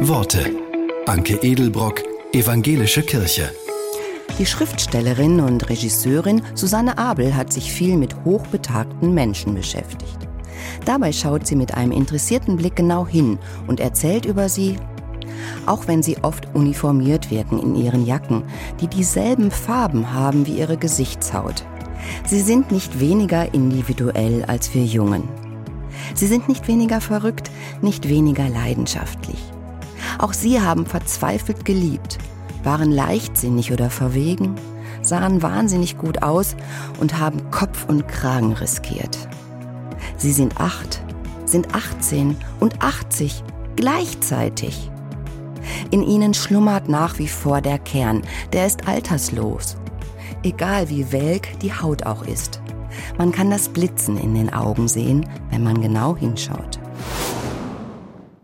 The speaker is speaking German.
Worte. Anke Edelbrock, Evangelische Kirche. Die Schriftstellerin und Regisseurin Susanne Abel hat sich viel mit hochbetagten Menschen beschäftigt. Dabei schaut sie mit einem interessierten Blick genau hin und erzählt über sie, auch wenn sie oft uniformiert wirken in ihren Jacken, die dieselben Farben haben wie ihre Gesichtshaut. Sie sind nicht weniger individuell als wir Jungen. Sie sind nicht weniger verrückt, nicht weniger leidenschaftlich. Auch sie haben verzweifelt geliebt, waren leichtsinnig oder verwegen, sahen wahnsinnig gut aus und haben Kopf und Kragen riskiert. Sie sind acht, sind 18 und 80 gleichzeitig. In ihnen schlummert nach wie vor der Kern, der ist alterslos. Egal wie welk die Haut auch ist. Man kann das Blitzen in den Augen sehen, wenn man genau hinschaut.